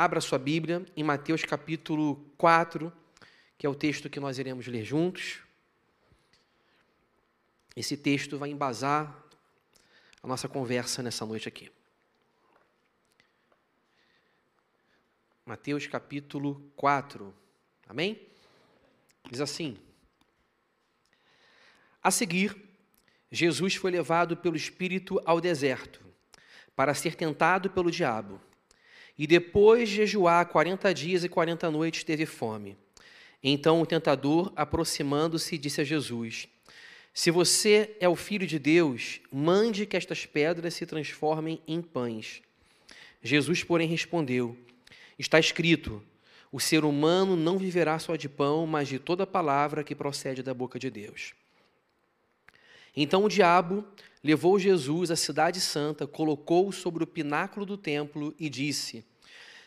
Abra sua Bíblia em Mateus capítulo 4, que é o texto que nós iremos ler juntos. Esse texto vai embasar a nossa conversa nessa noite aqui. Mateus capítulo 4. Amém? Diz assim: A seguir, Jesus foi levado pelo Espírito ao deserto, para ser tentado pelo diabo. E depois de jejuar quarenta dias e quarenta noites, teve fome. Então o tentador, aproximando-se, disse a Jesus: Se você é o filho de Deus, mande que estas pedras se transformem em pães. Jesus, porém, respondeu: Está escrito: O ser humano não viverá só de pão, mas de toda palavra que procede da boca de Deus. Então o diabo levou Jesus à cidade santa, colocou-o sobre o pináculo do templo e disse: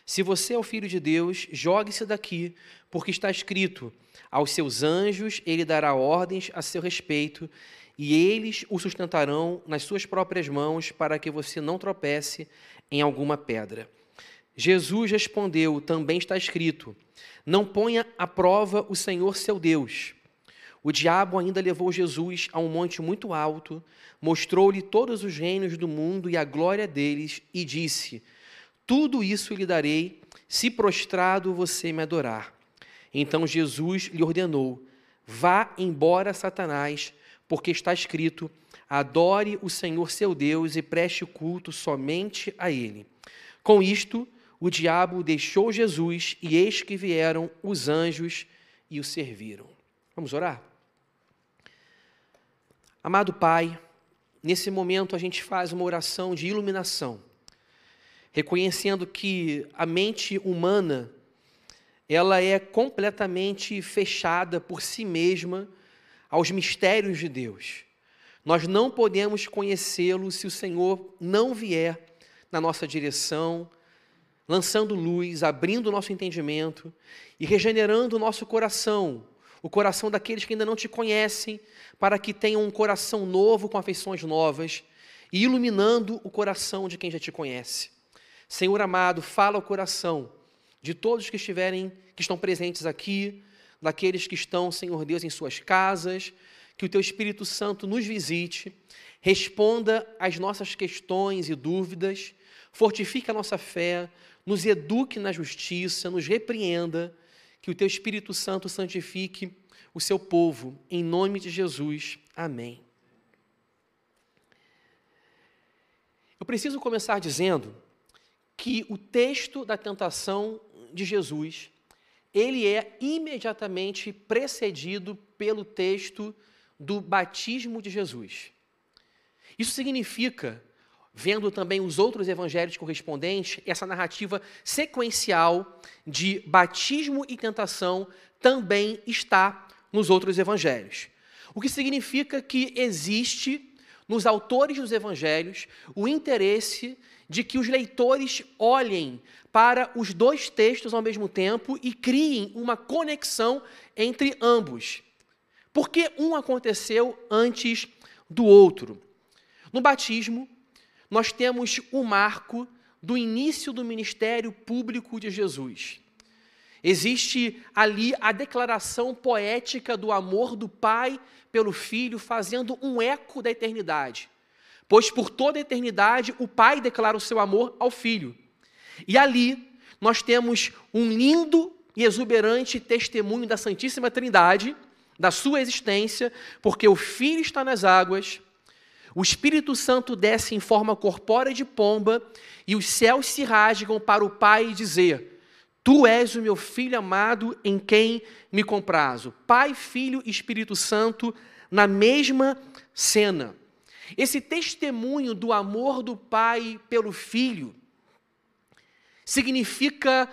Se você é o filho de Deus, jogue-se daqui, porque está escrito: Aos seus anjos ele dará ordens a seu respeito, e eles o sustentarão nas suas próprias mãos, para que você não tropece em alguma pedra. Jesus respondeu: Também está escrito: Não ponha à prova o Senhor seu Deus. O diabo ainda levou Jesus a um monte muito alto, mostrou-lhe todos os reinos do mundo e a glória deles, e disse: Tudo isso lhe darei, se prostrado você me adorar. Então Jesus lhe ordenou: Vá embora, Satanás, porque está escrito: Adore o Senhor seu Deus e preste culto somente a Ele. Com isto, o diabo deixou Jesus, e eis que vieram os anjos e o serviram. Vamos orar? Amado Pai, nesse momento a gente faz uma oração de iluminação, reconhecendo que a mente humana ela é completamente fechada por si mesma aos mistérios de Deus. Nós não podemos conhecê-lo se o Senhor não vier na nossa direção, lançando luz, abrindo o nosso entendimento e regenerando o nosso coração, o coração daqueles que ainda não te conhecem, para que tenham um coração novo com afeições novas e iluminando o coração de quem já te conhece. Senhor amado, fala o coração de todos que estiverem, que estão presentes aqui, daqueles que estão, Senhor Deus, em suas casas, que o teu Espírito Santo nos visite, responda às nossas questões e dúvidas, fortifique a nossa fé, nos eduque na justiça, nos repreenda, que o teu Espírito Santo santifique o seu povo, em nome de Jesus. Amém. Eu preciso começar dizendo que o texto da tentação de Jesus, ele é imediatamente precedido pelo texto do batismo de Jesus. Isso significa vendo também os outros evangelhos correspondentes, essa narrativa sequencial de batismo e tentação também está nos outros evangelhos. O que significa que existe nos autores dos evangelhos o interesse de que os leitores olhem para os dois textos ao mesmo tempo e criem uma conexão entre ambos. Porque um aconteceu antes do outro. No batismo, nós temos o marco do início do ministério público de Jesus. Existe ali a declaração poética do amor do Pai pelo Filho, fazendo um eco da eternidade. Pois por toda a eternidade o Pai declara o seu amor ao Filho. E ali nós temos um lindo e exuberante testemunho da Santíssima Trindade, da sua existência, porque o Filho está nas águas, o Espírito Santo desce em forma corpórea de pomba e os céus se rasgam para o Pai dizer: Tu és o meu filho amado em quem me comprazo. Pai, Filho e Espírito Santo na mesma cena. Esse testemunho do amor do Pai pelo Filho significa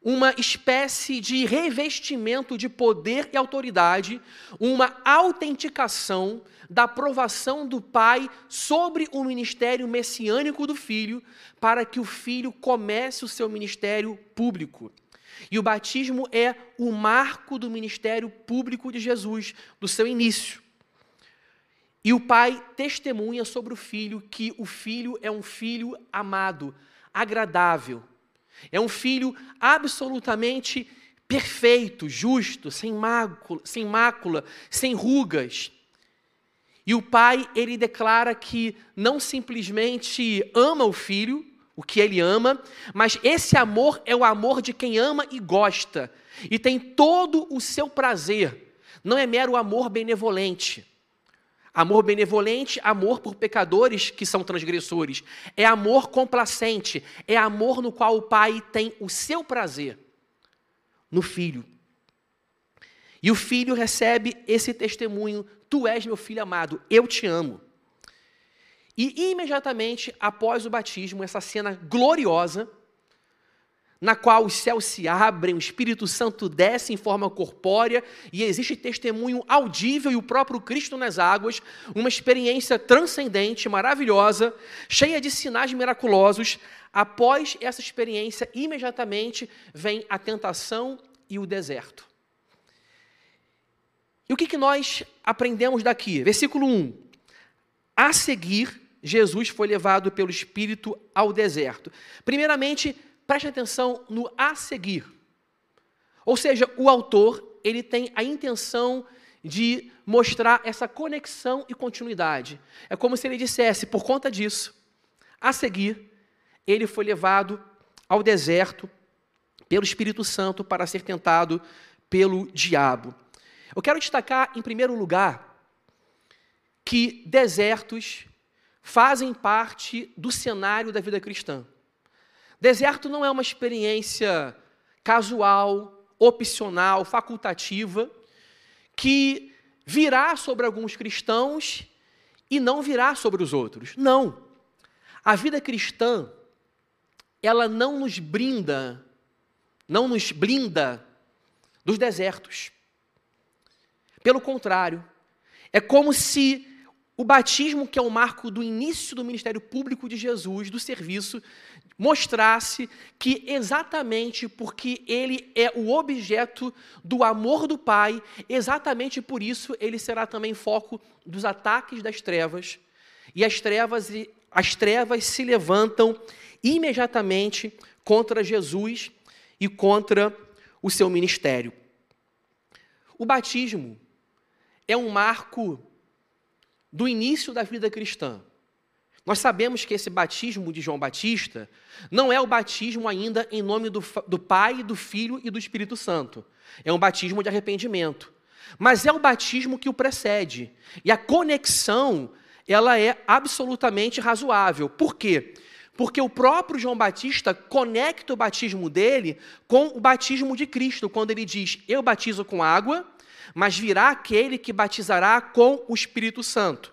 uma espécie de revestimento de poder e autoridade, uma autenticação da aprovação do Pai sobre o ministério messiânico do Filho, para que o Filho comece o seu ministério público. E o batismo é o marco do ministério público de Jesus, do seu início. E o Pai testemunha sobre o Filho que o Filho é um filho amado, agradável, É um filho absolutamente perfeito, justo, sem mácula, sem, mácula, sem rugas. E o pai, ele declara que não simplesmente ama o filho, o que ele ama, mas esse amor é o amor de quem ama e gosta, e tem todo o seu prazer. Não é mero amor benevolente. Amor benevolente, amor por pecadores que são transgressores. É amor complacente, é amor no qual o pai tem o seu prazer no filho. E o filho recebe esse testemunho: Tu és meu filho amado, eu te amo. E imediatamente após o batismo, essa cena gloriosa, na qual os céus se abrem, o Espírito Santo desce em forma corpórea e existe testemunho audível e o próprio Cristo nas águas, uma experiência transcendente, maravilhosa, cheia de sinais miraculosos. Após essa experiência, imediatamente vem a tentação e o deserto. E o que, que nós aprendemos daqui? Versículo 1. A seguir, Jesus foi levado pelo Espírito ao deserto. Primeiramente, preste atenção no a seguir. Ou seja, o autor, ele tem a intenção de mostrar essa conexão e continuidade. É como se ele dissesse, por conta disso, a seguir, ele foi levado ao deserto pelo Espírito Santo para ser tentado pelo diabo. Eu quero destacar, em primeiro lugar, que desertos fazem parte do cenário da vida cristã. Deserto não é uma experiência casual, opcional, facultativa, que virá sobre alguns cristãos e não virá sobre os outros. Não. A vida cristã, ela não nos brinda, não nos blinda dos desertos. Pelo contrário, é como se o batismo, que é o marco do início do ministério público de Jesus, do serviço, mostrasse que exatamente porque ele é o objeto do amor do Pai, exatamente por isso ele será também foco dos ataques das trevas. E as trevas, as trevas se levantam imediatamente contra Jesus e contra o seu ministério. O batismo é um marco do início da vida cristã. Nós sabemos que esse batismo de João Batista não é o batismo ainda em nome do, do Pai, do Filho e do Espírito Santo. É um batismo de arrependimento. Mas é o batismo que o precede. E a conexão, ela é absolutamente razoável. Por quê? Porque o próprio João Batista conecta o batismo dele com o batismo de Cristo, quando ele diz: Eu batizo com água, mas virá aquele que batizará com o Espírito Santo.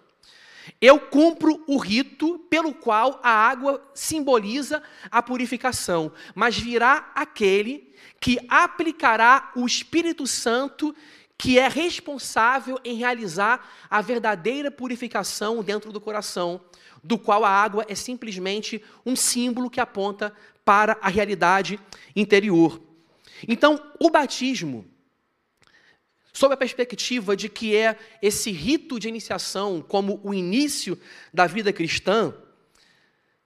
Eu cumpro o rito pelo qual a água simboliza a purificação, mas virá aquele que aplicará o Espírito Santo, que é responsável em realizar a verdadeira purificação dentro do coração, do qual a água é simplesmente um símbolo que aponta para a realidade interior. Então, o batismo sob a perspectiva de que é esse rito de iniciação como o início da vida cristã,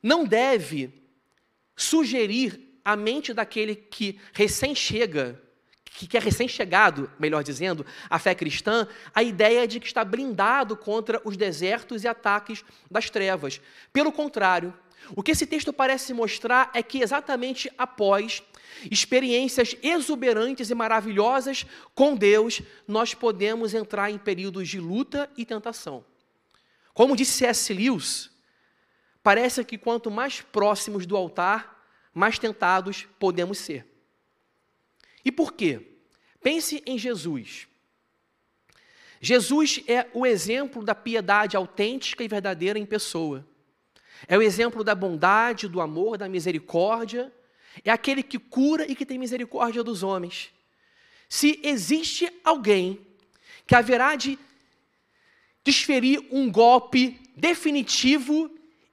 não deve sugerir à mente daquele que recém chega, que é recém-chegado, melhor dizendo, à fé cristã, a ideia de que está blindado contra os desertos e ataques das trevas. Pelo contrário, o que esse texto parece mostrar é que exatamente após experiências exuberantes e maravilhosas com Deus, nós podemos entrar em períodos de luta e tentação. Como disse C.S. Lewis, parece que quanto mais próximos do altar, mais tentados podemos ser. E por quê? Pense em Jesus. Jesus é o exemplo da piedade autêntica e verdadeira em pessoa. É o exemplo da bondade, do amor, da misericórdia é aquele que cura e que tem misericórdia dos homens. Se existe alguém que haverá de desferir um golpe definitivo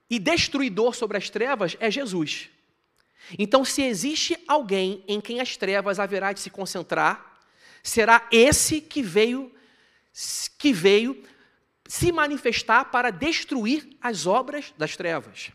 e destruidor sobre as trevas, é Jesus. Então, se existe alguém em quem as trevas haverá de se concentrar, será esse que veio que veio se manifestar para destruir as obras das trevas.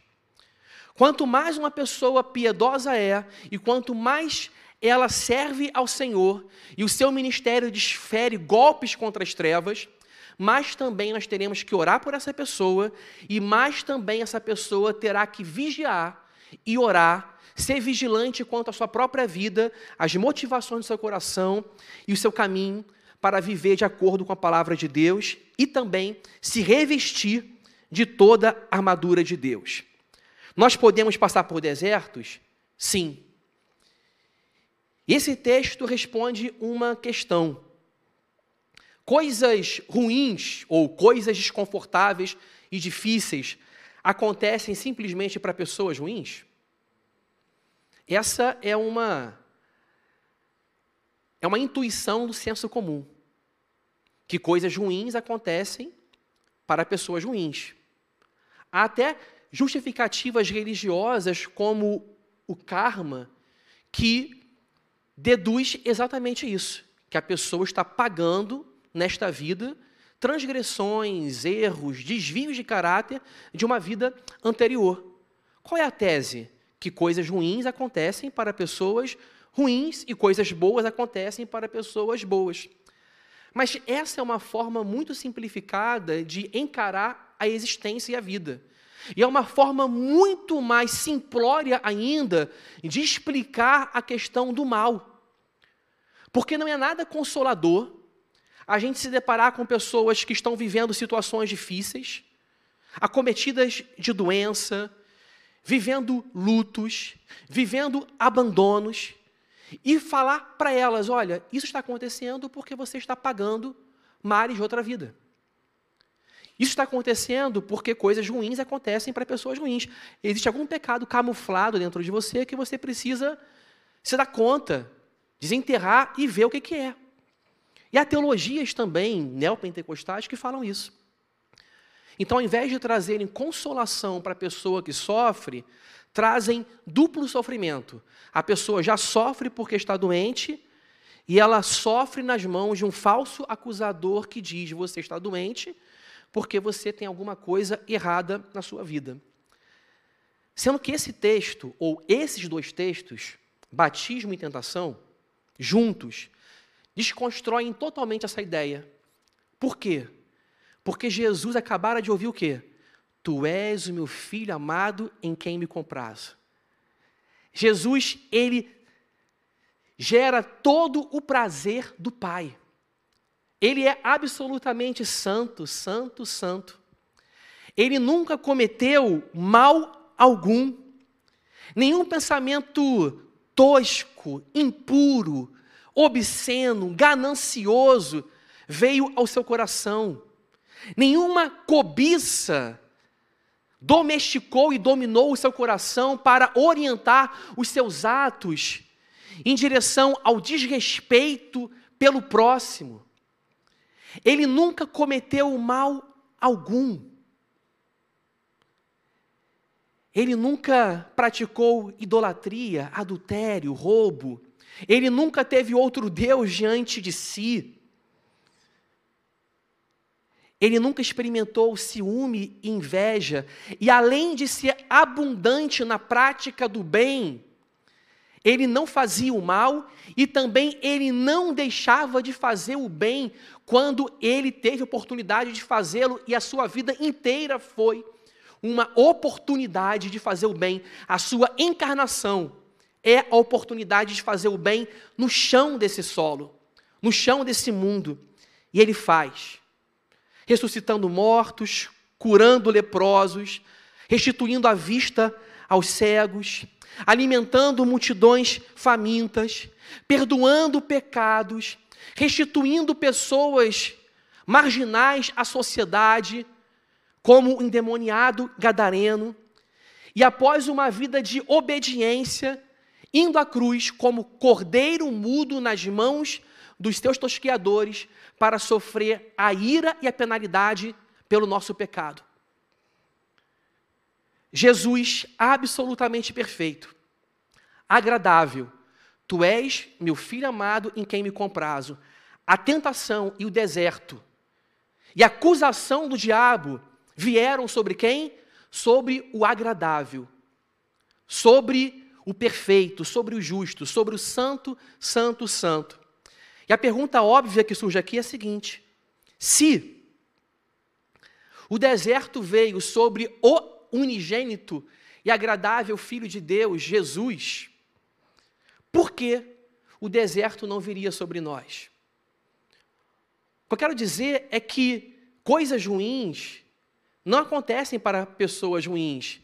Quanto mais uma pessoa piedosa é, e quanto mais ela serve ao Senhor, e o seu ministério desfere golpes contra as trevas, mais também nós teremos que orar por essa pessoa, e mais também essa pessoa terá que vigiar e orar, ser vigilante quanto à sua própria vida, as motivações do seu coração e o seu caminho para viver de acordo com a palavra de Deus e também se revestir de toda a armadura de Deus. Nós podemos passar por desertos? Sim. Esse texto responde uma questão. Coisas ruins ou coisas desconfortáveis e difíceis acontecem simplesmente para pessoas ruins? Essa é uma é uma intuição do senso comum que coisas ruins acontecem para pessoas ruins. Há até justificativas religiosas como o karma que deduz exatamente isso, que a pessoa está pagando nesta vida transgressões, erros, desvios de caráter de uma vida anterior. Qual é a tese? Que coisas ruins acontecem para pessoas ruins e coisas boas acontecem para pessoas boas. Mas essa é uma forma muito simplificada de encarar a existência e a vida. E é uma forma muito mais simplória ainda de explicar a questão do mal. Porque não é nada consolador a gente se deparar com pessoas que estão vivendo situações difíceis, acometidas de doença, vivendo lutos, vivendo abandonos, e falar para elas: olha, isso está acontecendo porque você está pagando mares de outra vida. Isso está acontecendo porque coisas ruins acontecem para pessoas ruins. Existe algum pecado camuflado dentro de você que você precisa se dar conta, desenterrar e ver o que, que é. E há teologias também neopentecostais que falam isso. Então, ao invés de trazerem consolação para a pessoa que sofre, trazem duplo sofrimento. A pessoa já sofre porque está doente e ela sofre nas mãos de um falso acusador que diz: você está doente porque você tem alguma coisa errada na sua vida. Sendo que esse texto, ou esses dois textos, batismo e tentação, juntos, desconstroem totalmente essa ideia. Por quê? Porque Jesus acabara de ouvir o quê? Tu és o meu filho amado em quem me compraz. Jesus, ele gera todo o prazer do Pai. Ele é absolutamente santo, santo, santo. Ele nunca cometeu mal algum. Nenhum pensamento tosco, impuro, obsceno, ganancioso veio ao seu coração. Nenhuma cobiça domesticou e dominou o seu coração para orientar os seus atos em direção ao desrespeito pelo próximo. Ele nunca cometeu mal algum. Ele nunca praticou idolatria, adultério, roubo. Ele nunca teve outro Deus diante de si. Ele nunca experimentou ciúme e inveja, e além de ser abundante na prática do bem, ele não fazia o mal e também ele não deixava de fazer o bem quando ele teve oportunidade de fazê-lo e a sua vida inteira foi uma oportunidade de fazer o bem. A sua encarnação é a oportunidade de fazer o bem no chão desse solo, no chão desse mundo. E ele faz ressuscitando mortos, curando leprosos, restituindo a vista aos cegos, alimentando multidões famintas, perdoando pecados, restituindo pessoas marginais à sociedade, como o endemoniado gadareno, e após uma vida de obediência, indo à cruz como cordeiro mudo nas mãos dos teus tosqueadores, para sofrer a ira e a penalidade pelo nosso pecado. Jesus, absolutamente perfeito, agradável, tu és meu filho amado em quem me comprazo. A tentação e o deserto e a acusação do diabo vieram sobre quem? Sobre o agradável. sobre o perfeito, sobre o justo, sobre o santo, santo, santo. E a pergunta óbvia que surge aqui é a seguinte: se o deserto veio sobre o unigênito e agradável Filho de Deus, Jesus, por que o deserto não viria sobre nós? O que eu quero dizer é que coisas ruins não acontecem para pessoas ruins,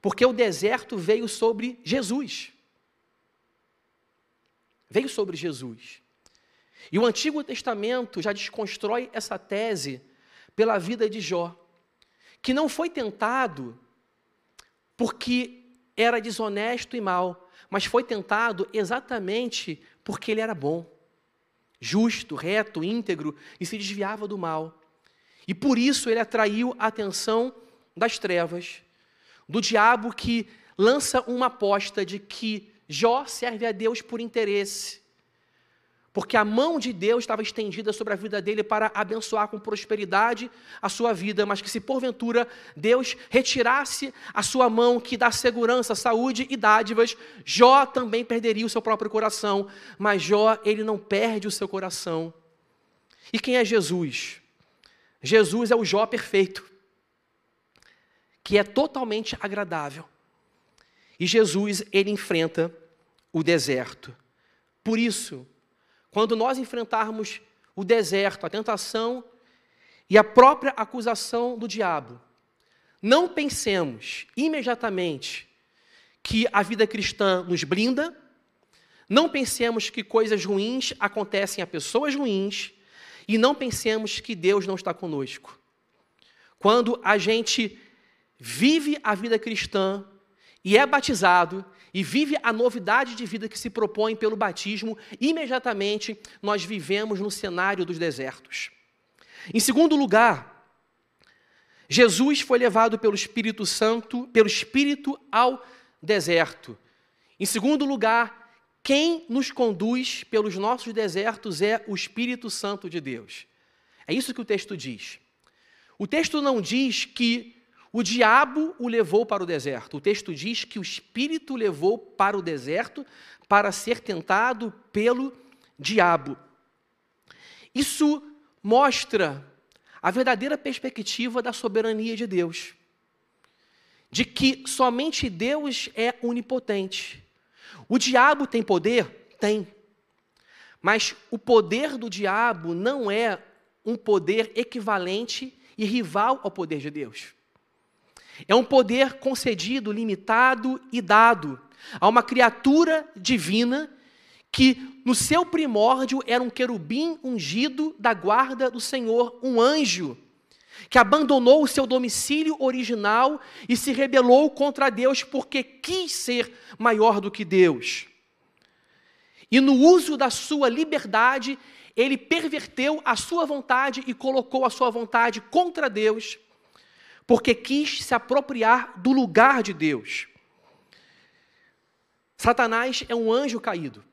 porque o deserto veio sobre Jesus. Veio sobre Jesus. E o Antigo Testamento já desconstrói essa tese pela vida de Jó, que não foi tentado porque era desonesto e mau, mas foi tentado exatamente porque ele era bom, justo, reto, íntegro e se desviava do mal. E por isso ele atraiu a atenção das trevas, do diabo que lança uma aposta de que Jó serve a Deus por interesse, porque a mão de Deus estava estendida sobre a vida dele para abençoar com prosperidade a sua vida, mas que se porventura Deus retirasse a sua mão que dá segurança, saúde e dádivas, Jó também perderia o seu próprio coração, mas Jó, ele não perde o seu coração. E quem é Jesus? Jesus é o Jó perfeito, que é totalmente agradável. E Jesus, ele enfrenta o deserto. Por isso, quando nós enfrentarmos o deserto, a tentação e a própria acusação do diabo, não pensemos imediatamente que a vida cristã nos blinda, não pensemos que coisas ruins acontecem a pessoas ruins, e não pensemos que Deus não está conosco. Quando a gente vive a vida cristã e é batizado, e vive a novidade de vida que se propõe pelo batismo, imediatamente nós vivemos no cenário dos desertos. Em segundo lugar, Jesus foi levado pelo Espírito Santo, pelo Espírito ao deserto. Em segundo lugar, quem nos conduz pelos nossos desertos é o Espírito Santo de Deus. É isso que o texto diz. O texto não diz que o diabo o levou para o deserto. O texto diz que o espírito o levou para o deserto para ser tentado pelo diabo. Isso mostra a verdadeira perspectiva da soberania de Deus. De que somente Deus é onipotente. O diabo tem poder? Tem. Mas o poder do diabo não é um poder equivalente e rival ao poder de Deus. É um poder concedido, limitado e dado a uma criatura divina que, no seu primórdio, era um querubim ungido da guarda do Senhor, um anjo, que abandonou o seu domicílio original e se rebelou contra Deus porque quis ser maior do que Deus. E no uso da sua liberdade, ele perverteu a sua vontade e colocou a sua vontade contra Deus porque quis se apropriar do lugar de Deus. Satanás é um anjo caído.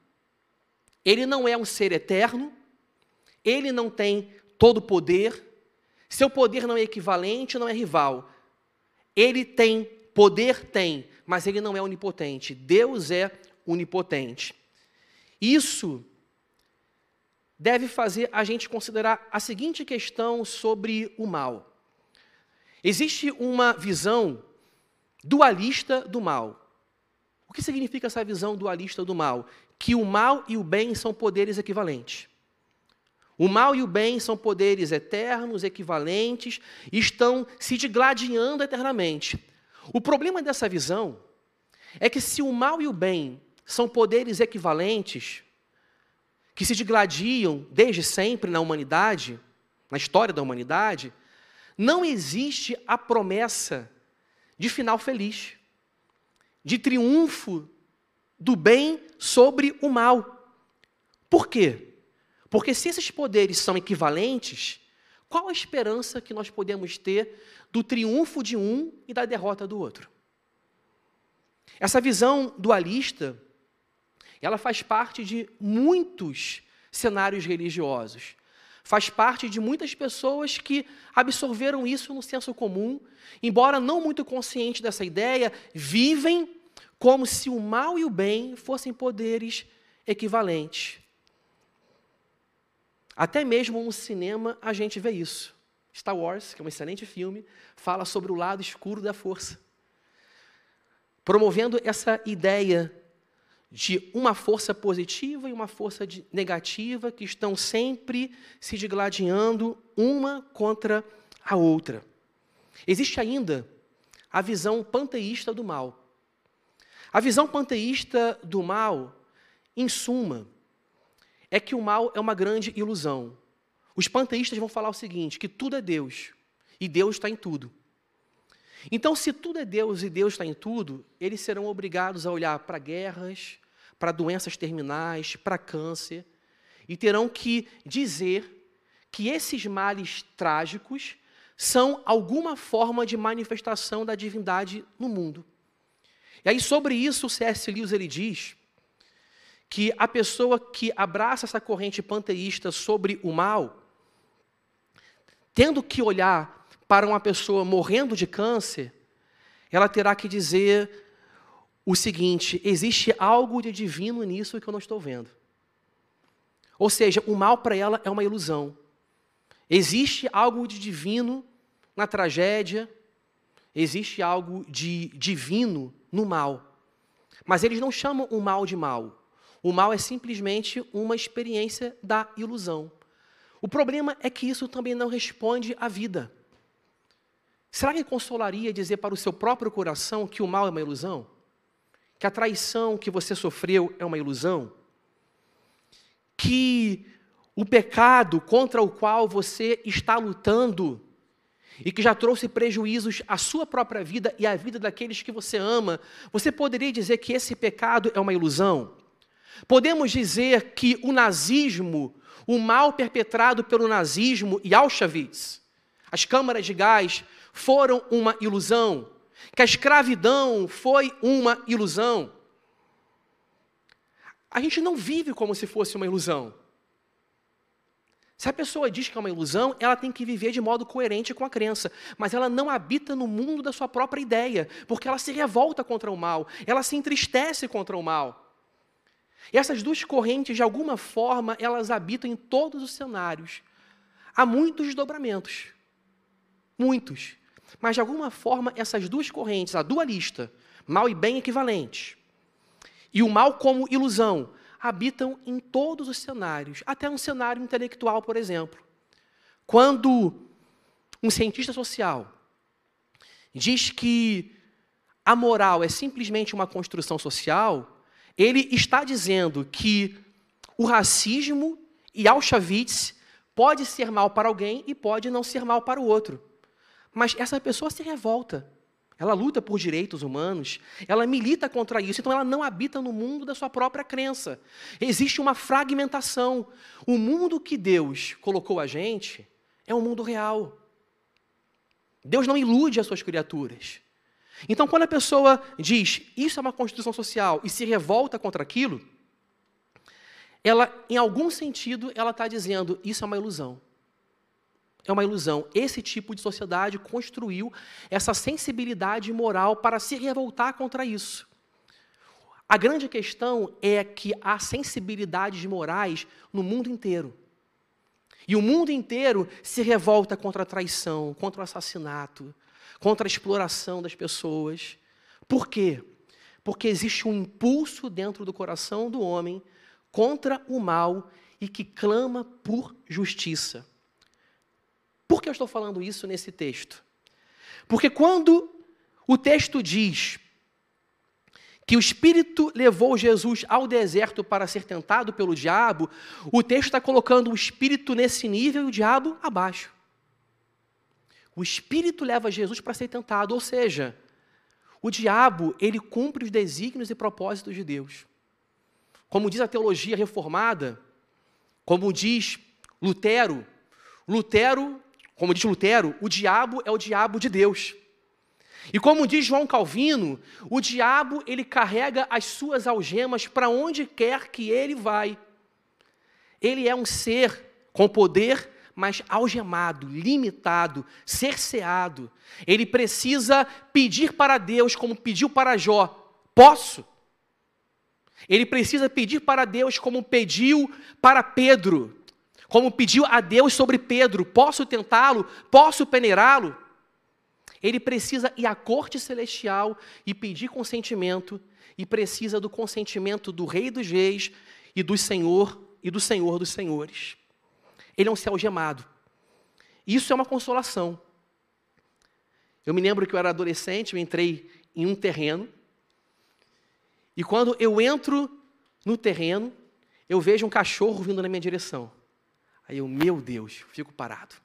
Ele não é um ser eterno, ele não tem todo o poder, seu poder não é equivalente, não é rival. Ele tem poder, tem, mas ele não é onipotente. Deus é onipotente. Isso deve fazer a gente considerar a seguinte questão sobre o mal. Existe uma visão dualista do mal. O que significa essa visão dualista do mal? Que o mal e o bem são poderes equivalentes. O mal e o bem são poderes eternos, equivalentes, estão se digladiando eternamente. O problema dessa visão é que se o mal e o bem são poderes equivalentes, que se digladiam desde sempre na humanidade, na história da humanidade, não existe a promessa de final feliz, de triunfo do bem sobre o mal. Por quê? Porque se esses poderes são equivalentes, qual a esperança que nós podemos ter do triunfo de um e da derrota do outro? Essa visão dualista, ela faz parte de muitos cenários religiosos faz parte de muitas pessoas que absorveram isso no senso comum, embora não muito consciente dessa ideia, vivem como se o mal e o bem fossem poderes equivalentes. Até mesmo no cinema a gente vê isso. Star Wars, que é um excelente filme, fala sobre o lado escuro da força. Promovendo essa ideia de uma força positiva e uma força negativa que estão sempre se digladiando uma contra a outra. Existe ainda a visão panteísta do mal. A visão panteísta do mal, em suma, é que o mal é uma grande ilusão. Os panteístas vão falar o seguinte: que tudo é Deus e Deus está em tudo. Então, se tudo é Deus e Deus está em tudo, eles serão obrigados a olhar para guerras, para doenças terminais, para câncer, e terão que dizer que esses males trágicos são alguma forma de manifestação da divindade no mundo. E aí, sobre isso, o C.S. Lewis ele diz que a pessoa que abraça essa corrente panteísta sobre o mal, tendo que olhar para uma pessoa morrendo de câncer, ela terá que dizer o seguinte: existe algo de divino nisso que eu não estou vendo. Ou seja, o mal para ela é uma ilusão. Existe algo de divino na tragédia, existe algo de divino no mal. Mas eles não chamam o mal de mal. O mal é simplesmente uma experiência da ilusão. O problema é que isso também não responde à vida. Será que consolaria dizer para o seu próprio coração que o mal é uma ilusão? Que a traição que você sofreu é uma ilusão? Que o pecado contra o qual você está lutando e que já trouxe prejuízos à sua própria vida e à vida daqueles que você ama, você poderia dizer que esse pecado é uma ilusão? Podemos dizer que o nazismo, o mal perpetrado pelo nazismo e Auschwitz, as câmaras de gás, foram uma ilusão, que a escravidão foi uma ilusão. A gente não vive como se fosse uma ilusão. Se a pessoa diz que é uma ilusão, ela tem que viver de modo coerente com a crença, mas ela não habita no mundo da sua própria ideia, porque ela se revolta contra o mal, ela se entristece contra o mal. E essas duas correntes, de alguma forma, elas habitam em todos os cenários. Há muitos desdobramentos. Muitos. Mas, de alguma forma, essas duas correntes, a dualista, mal e bem equivalentes, e o mal como ilusão, habitam em todos os cenários, até um cenário intelectual, por exemplo. Quando um cientista social diz que a moral é simplesmente uma construção social, ele está dizendo que o racismo e Auschwitz pode ser mal para alguém e pode não ser mal para o outro. Mas essa pessoa se revolta. Ela luta por direitos humanos, ela milita contra isso, então ela não habita no mundo da sua própria crença. Existe uma fragmentação. O mundo que Deus colocou a gente é um mundo real. Deus não ilude as suas criaturas. Então, quando a pessoa diz isso é uma constituição social e se revolta contra aquilo, ela, em algum sentido, ela está dizendo isso é uma ilusão. É uma ilusão. Esse tipo de sociedade construiu essa sensibilidade moral para se revoltar contra isso. A grande questão é que há sensibilidades morais no mundo inteiro. E o mundo inteiro se revolta contra a traição, contra o assassinato, contra a exploração das pessoas. Por quê? Porque existe um impulso dentro do coração do homem contra o mal e que clama por justiça. Por que eu estou falando isso nesse texto? Porque quando o texto diz que o Espírito levou Jesus ao deserto para ser tentado pelo diabo, o texto está colocando o Espírito nesse nível e o diabo abaixo. O Espírito leva Jesus para ser tentado, ou seja, o diabo, ele cumpre os desígnios e propósitos de Deus. Como diz a teologia reformada, como diz Lutero, Lutero, como diz Lutero, o diabo é o diabo de Deus. E como diz João Calvino, o diabo ele carrega as suas algemas para onde quer que ele vai. Ele é um ser com poder mas algemado, limitado, cerceado. Ele precisa pedir para Deus, como pediu para Jó: Posso. Ele precisa pedir para Deus como pediu para Pedro, como pediu a Deus sobre Pedro: posso tentá-lo? Posso peneirá-lo? Ele precisa ir à corte celestial e pedir consentimento, e precisa do consentimento do Rei dos Reis e do Senhor e do Senhor dos Senhores. Ele é um céu gemado. Isso é uma consolação. Eu me lembro que eu era adolescente, eu entrei em um terreno, e quando eu entro no terreno, eu vejo um cachorro vindo na minha direção. Aí eu, meu Deus, fico parado.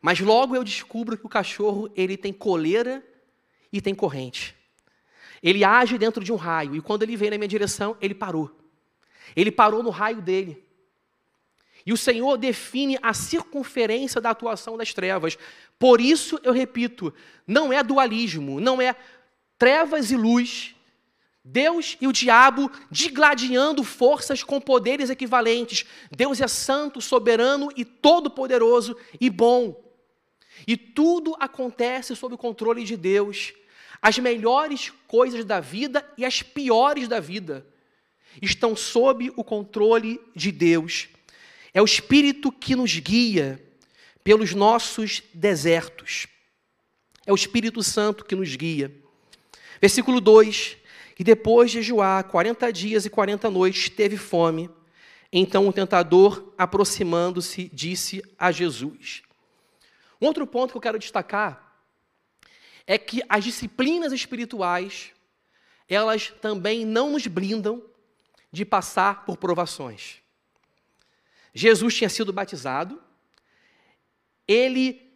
Mas logo eu descubro que o cachorro, ele tem coleira e tem corrente. Ele age dentro de um raio, e quando ele veio na minha direção, ele parou. Ele parou no raio dele. E o Senhor define a circunferência da atuação das trevas. Por isso, eu repito, não é dualismo, não é trevas e luz, Deus e o diabo digladiando forças com poderes equivalentes. Deus é santo, soberano e todo-poderoso e bom. E tudo acontece sob o controle de Deus. As melhores coisas da vida e as piores da vida estão sob o controle de Deus. É o Espírito que nos guia pelos nossos desertos. É o Espírito Santo que nos guia. Versículo 2: E depois de jejuar 40 dias e 40 noites, teve fome. Então o tentador, aproximando-se, disse a Jesus. Um outro ponto que eu quero destacar é que as disciplinas espirituais, elas também não nos blindam de passar por provações. Jesus tinha sido batizado, ele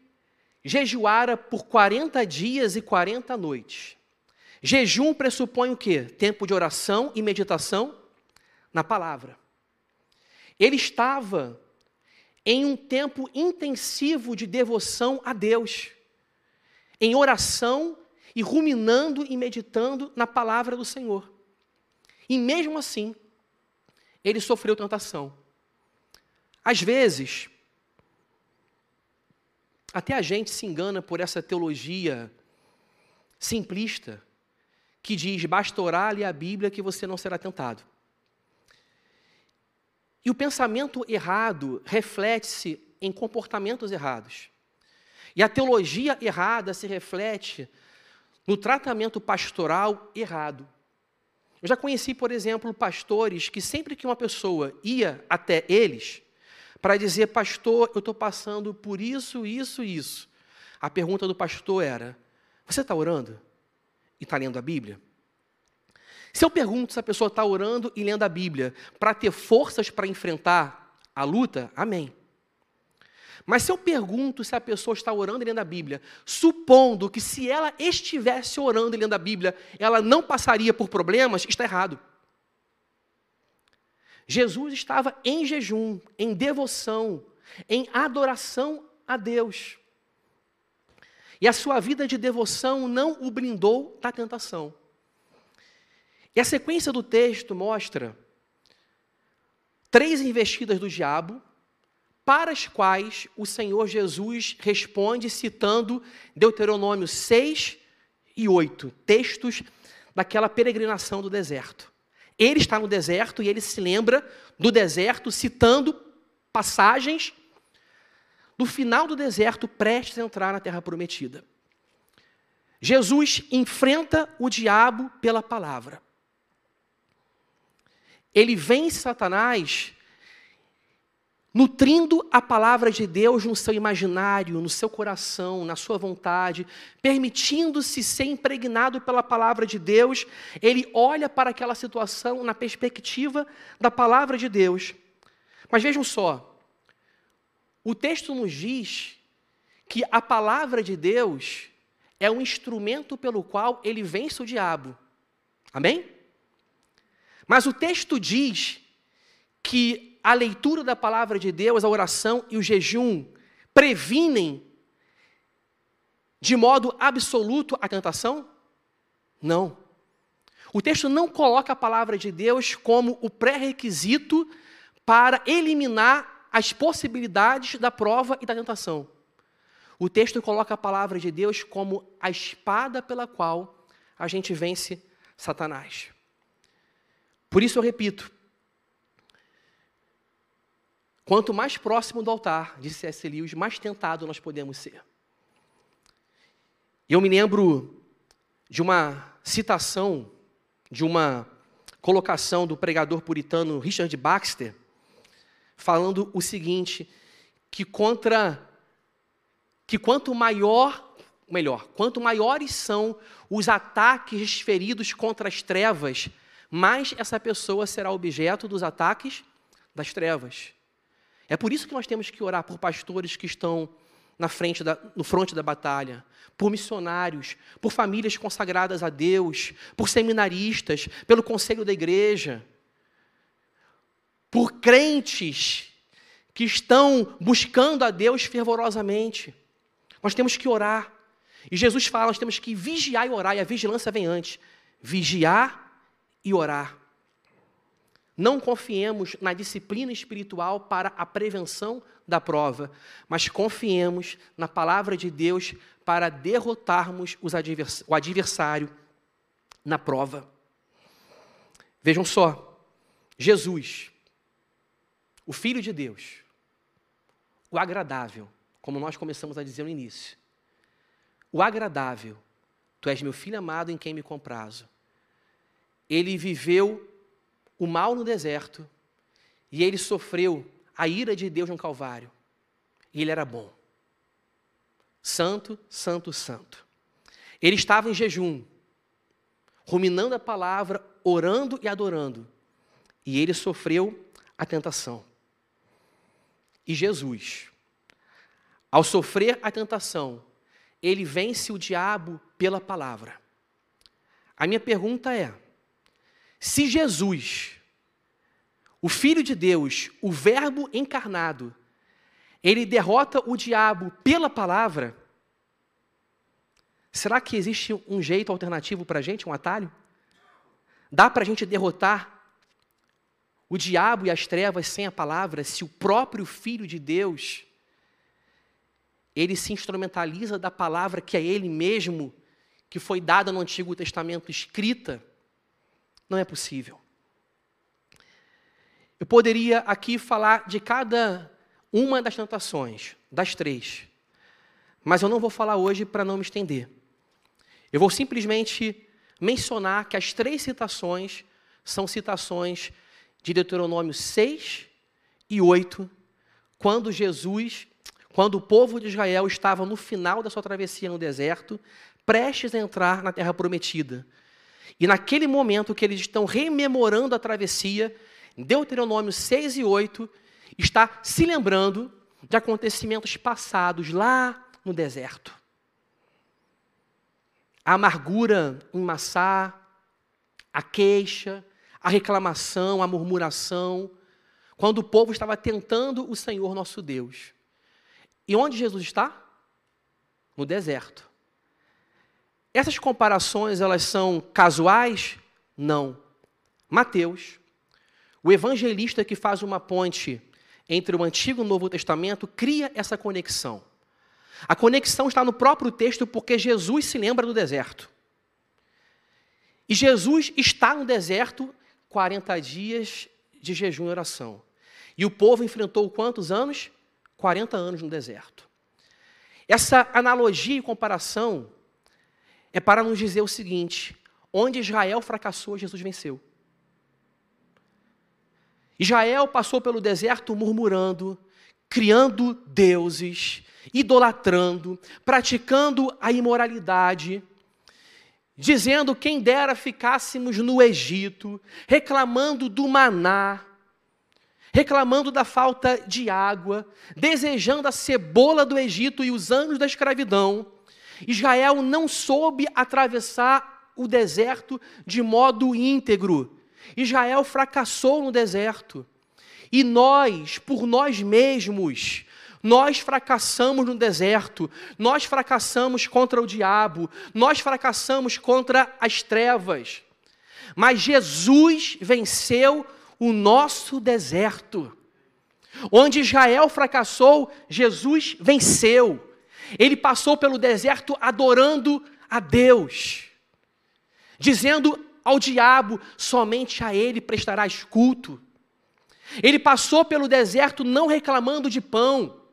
jejuara por 40 dias e 40 noites. Jejum pressupõe o quê? Tempo de oração e meditação na palavra. Ele estava em um tempo intensivo de devoção a Deus, em oração e ruminando e meditando na palavra do Senhor. E mesmo assim, ele sofreu tentação. Às vezes, até a gente se engana por essa teologia simplista que diz: basta orar e a Bíblia que você não será tentado. E o pensamento errado reflete-se em comportamentos errados. E a teologia errada se reflete no tratamento pastoral errado. Eu já conheci, por exemplo, pastores que sempre que uma pessoa ia até eles, para dizer, pastor, eu estou passando por isso, isso, isso. A pergunta do pastor era: Você está orando? E está lendo a Bíblia? Se eu pergunto se a pessoa está orando e lendo a Bíblia para ter forças para enfrentar a luta, amém. Mas se eu pergunto se a pessoa está orando e lendo a Bíblia, supondo que se ela estivesse orando e lendo a Bíblia, ela não passaria por problemas, está errado. Jesus estava em jejum, em devoção, em adoração a Deus. E a sua vida de devoção não o brindou da tentação. E a sequência do texto mostra três investidas do diabo, para as quais o Senhor Jesus responde citando Deuteronômio 6 e 8, textos daquela peregrinação do deserto. Ele está no deserto e ele se lembra do deserto, citando passagens do final do deserto, prestes a entrar na terra prometida. Jesus enfrenta o diabo pela palavra. Ele vence Satanás nutrindo a palavra de Deus no seu imaginário, no seu coração, na sua vontade, permitindo-se ser impregnado pela palavra de Deus, ele olha para aquela situação na perspectiva da palavra de Deus. Mas vejam só, o texto nos diz que a palavra de Deus é um instrumento pelo qual ele vence o diabo. Amém? Mas o texto diz que a leitura da palavra de Deus, a oração e o jejum previnem de modo absoluto a tentação? Não. O texto não coloca a palavra de Deus como o pré-requisito para eliminar as possibilidades da prova e da tentação. O texto coloca a palavra de Deus como a espada pela qual a gente vence Satanás. Por isso eu repito: quanto mais próximo do altar, disse C.S. Lewis, mais tentado nós podemos ser. Eu me lembro de uma citação, de uma colocação do pregador puritano Richard Baxter, falando o seguinte: que contra que quanto maior, melhor, quanto maiores são os ataques desferidos contra as trevas, mais essa pessoa será objeto dos ataques das trevas. É por isso que nós temos que orar por pastores que estão na frente da, no fronte da batalha, por missionários, por famílias consagradas a Deus, por seminaristas, pelo conselho da igreja, por crentes que estão buscando a Deus fervorosamente. Nós temos que orar. E Jesus fala, nós temos que vigiar e orar, e a vigilância vem antes. Vigiar e orar. Não confiemos na disciplina espiritual para a prevenção da prova, mas confiemos na palavra de Deus para derrotarmos advers o adversário na prova. Vejam só, Jesus, o Filho de Deus, o agradável, como nós começamos a dizer no início, o agradável, tu és meu filho amado em quem me comprazo. Ele viveu o mal no deserto e ele sofreu a ira de Deus no Calvário. E ele era bom. Santo, santo, santo. Ele estava em jejum, ruminando a palavra, orando e adorando. E ele sofreu a tentação. E Jesus, ao sofrer a tentação, ele vence o diabo pela palavra. A minha pergunta é: se Jesus, o Filho de Deus, o Verbo encarnado, ele derrota o diabo pela palavra, será que existe um jeito alternativo para a gente, um atalho? Dá para a gente derrotar o diabo e as trevas sem a palavra, se o próprio Filho de Deus, ele se instrumentaliza da palavra que é ele mesmo, que foi dada no Antigo Testamento escrita, não é possível. Eu poderia aqui falar de cada uma das tentações, das três, mas eu não vou falar hoje para não me estender. Eu vou simplesmente mencionar que as três citações são citações de Deuteronômio 6 e 8, quando Jesus, quando o povo de Israel estava no final da sua travessia no deserto, prestes a entrar na terra prometida. E naquele momento que eles estão rememorando a travessia, Deuteronômio 6 e 8 está se lembrando de acontecimentos passados lá no deserto. A amargura em Massá, a queixa, a reclamação, a murmuração, quando o povo estava tentando o Senhor nosso Deus. E onde Jesus está? No deserto. Essas comparações, elas são casuais? Não. Mateus, o evangelista que faz uma ponte entre o Antigo e o Novo Testamento, cria essa conexão. A conexão está no próprio texto porque Jesus se lembra do deserto. E Jesus está no deserto 40 dias de jejum e oração. E o povo enfrentou quantos anos? 40 anos no deserto. Essa analogia e comparação é para nos dizer o seguinte: onde Israel fracassou, Jesus venceu. Israel passou pelo deserto murmurando, criando deuses, idolatrando, praticando a imoralidade, dizendo quem dera ficássemos no Egito, reclamando do maná, reclamando da falta de água, desejando a cebola do Egito e os anos da escravidão. Israel não soube atravessar o deserto de modo íntegro. Israel fracassou no deserto. E nós, por nós mesmos, nós fracassamos no deserto, nós fracassamos contra o diabo, nós fracassamos contra as trevas. Mas Jesus venceu o nosso deserto. Onde Israel fracassou, Jesus venceu. Ele passou pelo deserto adorando a Deus, dizendo ao diabo, somente a ele prestarás culto. Ele passou pelo deserto não reclamando de pão.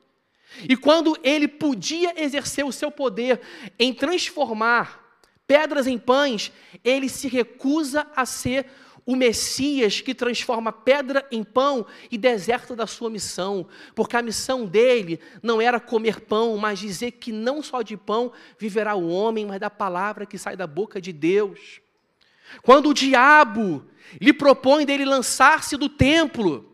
E quando ele podia exercer o seu poder em transformar pedras em pães, ele se recusa a ser o Messias que transforma pedra em pão e deserta da sua missão, porque a missão dele não era comer pão, mas dizer que não só de pão viverá o homem, mas da palavra que sai da boca de Deus. Quando o diabo lhe propõe dele lançar-se do templo,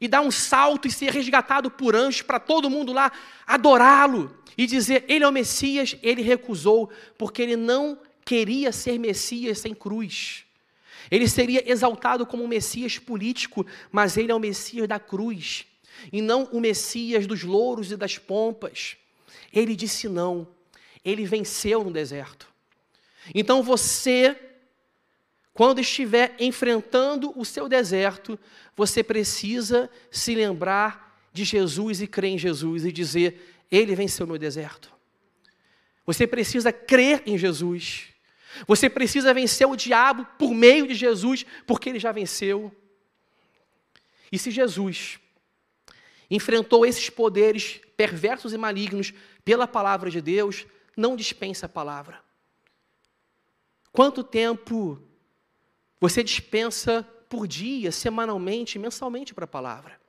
e dar um salto e ser resgatado por anjos para todo mundo lá adorá-lo e dizer ele é o Messias, ele recusou, porque ele não queria ser Messias sem cruz. Ele seria exaltado como um Messias político, mas ele é o Messias da cruz, e não o Messias dos louros e das pompas. Ele disse não, ele venceu no deserto. Então você, quando estiver enfrentando o seu deserto, você precisa se lembrar de Jesus e crer em Jesus e dizer: Ele venceu meu deserto. Você precisa crer em Jesus. Você precisa vencer o diabo por meio de Jesus, porque ele já venceu. E se Jesus enfrentou esses poderes perversos e malignos pela palavra de Deus, não dispensa a palavra. Quanto tempo você dispensa por dia, semanalmente, mensalmente para a palavra?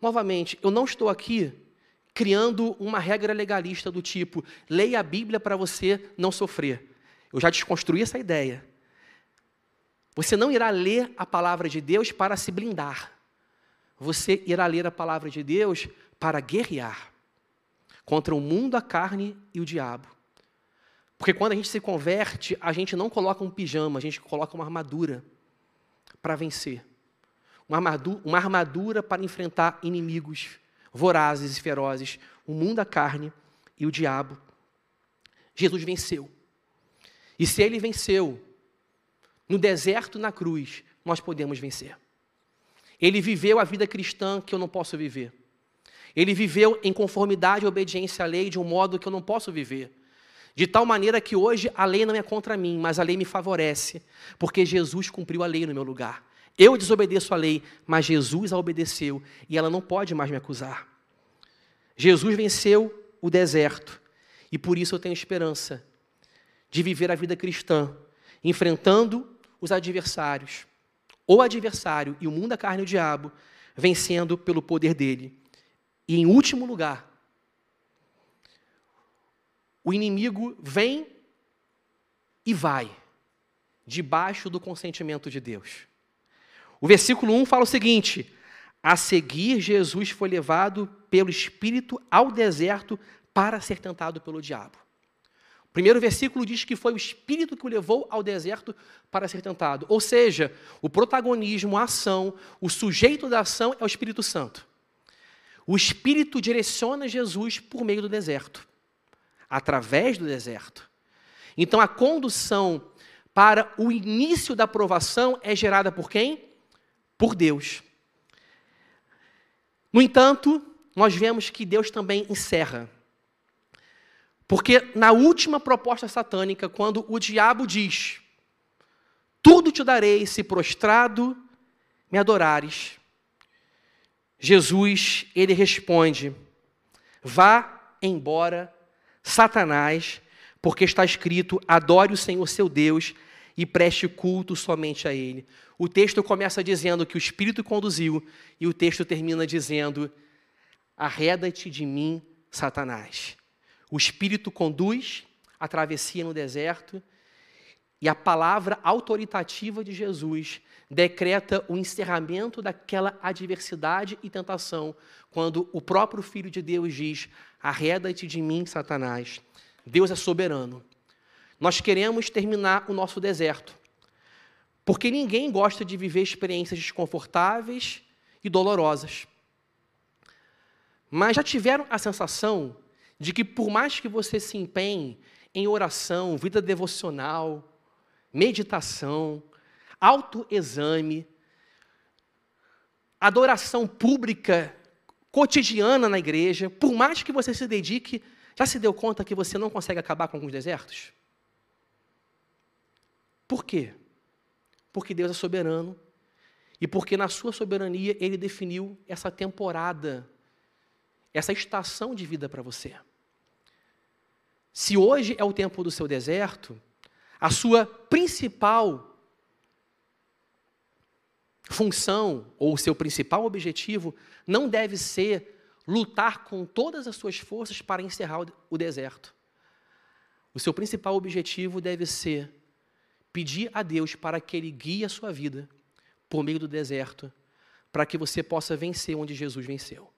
Novamente, eu não estou aqui criando uma regra legalista do tipo: leia a Bíblia para você não sofrer. Eu já desconstruí essa ideia. Você não irá ler a palavra de Deus para se blindar. Você irá ler a palavra de Deus para guerrear contra o mundo, a carne e o diabo. Porque quando a gente se converte, a gente não coloca um pijama, a gente coloca uma armadura para vencer. Uma armadura, para enfrentar inimigos vorazes e ferozes, o mundo, a carne e o diabo. Jesus venceu. E se ele venceu no deserto, na cruz, nós podemos vencer. Ele viveu a vida cristã que eu não posso viver. Ele viveu em conformidade e obediência à lei de um modo que eu não posso viver. De tal maneira que hoje a lei não é contra mim, mas a lei me favorece, porque Jesus cumpriu a lei no meu lugar. Eu desobedeço a lei, mas Jesus a obedeceu e ela não pode mais me acusar. Jesus venceu o deserto e por isso eu tenho esperança de viver a vida cristã, enfrentando os adversários, o adversário e o mundo, a carne e o diabo, vencendo pelo poder dele. E em último lugar, o inimigo vem e vai, debaixo do consentimento de Deus. O versículo 1 fala o seguinte: A seguir, Jesus foi levado pelo Espírito ao deserto para ser tentado pelo diabo. O primeiro versículo diz que foi o Espírito que o levou ao deserto para ser tentado. Ou seja, o protagonismo, a ação, o sujeito da ação é o Espírito Santo. O Espírito direciona Jesus por meio do deserto, através do deserto. Então a condução para o início da aprovação é gerada por quem? por Deus. No entanto, nós vemos que Deus também encerra. Porque na última proposta satânica, quando o diabo diz: Tudo te darei se prostrado me adorares. Jesus, ele responde: Vá embora, Satanás, porque está escrito: Adore o Senhor seu Deus e preste culto somente a Ele. O texto começa dizendo que o Espírito conduziu, e o texto termina dizendo: Arreda-te de mim, Satanás. O Espírito conduz a travessia no deserto, e a palavra autoritativa de Jesus decreta o encerramento daquela adversidade e tentação, quando o próprio Filho de Deus diz: Arreda-te de mim, Satanás. Deus é soberano. Nós queremos terminar o nosso deserto, porque ninguém gosta de viver experiências desconfortáveis e dolorosas. Mas já tiveram a sensação de que, por mais que você se empenhe em oração, vida devocional, meditação, autoexame, adoração pública, cotidiana na igreja, por mais que você se dedique, já se deu conta que você não consegue acabar com alguns desertos? Por quê? Porque Deus é soberano e porque na sua soberania ele definiu essa temporada, essa estação de vida para você. Se hoje é o tempo do seu deserto, a sua principal função ou seu principal objetivo não deve ser lutar com todas as suas forças para encerrar o deserto. O seu principal objetivo deve ser pedir a Deus para que Ele guie a sua vida por meio do deserto, para que você possa vencer onde Jesus venceu.